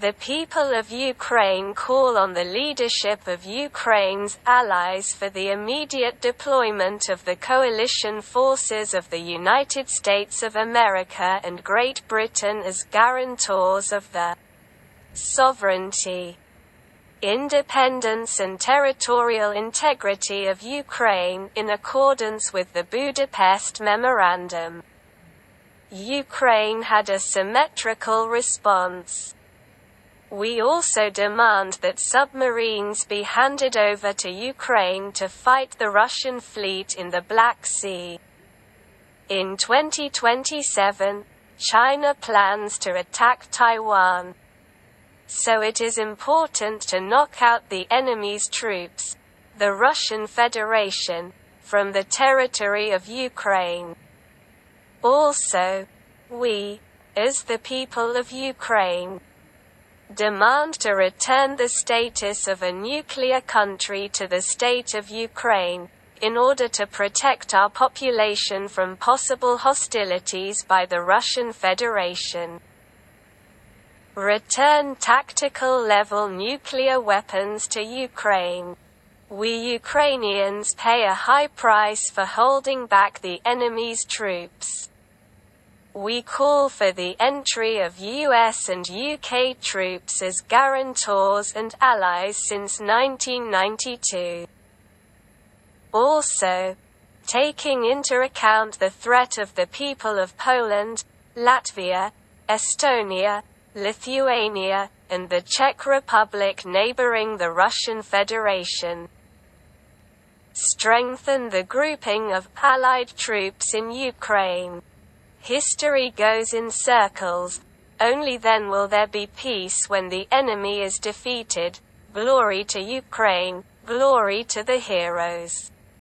The people of Ukraine call on the leadership of Ukraine's allies for the immediate deployment of the coalition forces of the United States of America and Great Britain as guarantors of the sovereignty, independence and territorial integrity of Ukraine in accordance with the Budapest Memorandum. Ukraine had a symmetrical response. We also demand that submarines be handed over to Ukraine to fight the Russian fleet in the Black Sea. In 2027, China plans to attack Taiwan. So it is important to knock out the enemy's troops, the Russian Federation, from the territory of Ukraine. Also, we, as the people of Ukraine, demand to return the status of a nuclear country to the state of Ukraine, in order to protect our population from possible hostilities by the Russian Federation. Return tactical level nuclear weapons to Ukraine. We Ukrainians pay a high price for holding back the enemy's troops. We call for the entry of US and UK troops as guarantors and allies since 1992. Also, taking into account the threat of the people of Poland, Latvia, Estonia, Lithuania, and the Czech Republic neighboring the Russian Federation. Strengthen the grouping of Allied troops in Ukraine. History goes in circles. Only then will there be peace when the enemy is defeated. Glory to Ukraine, glory to the heroes.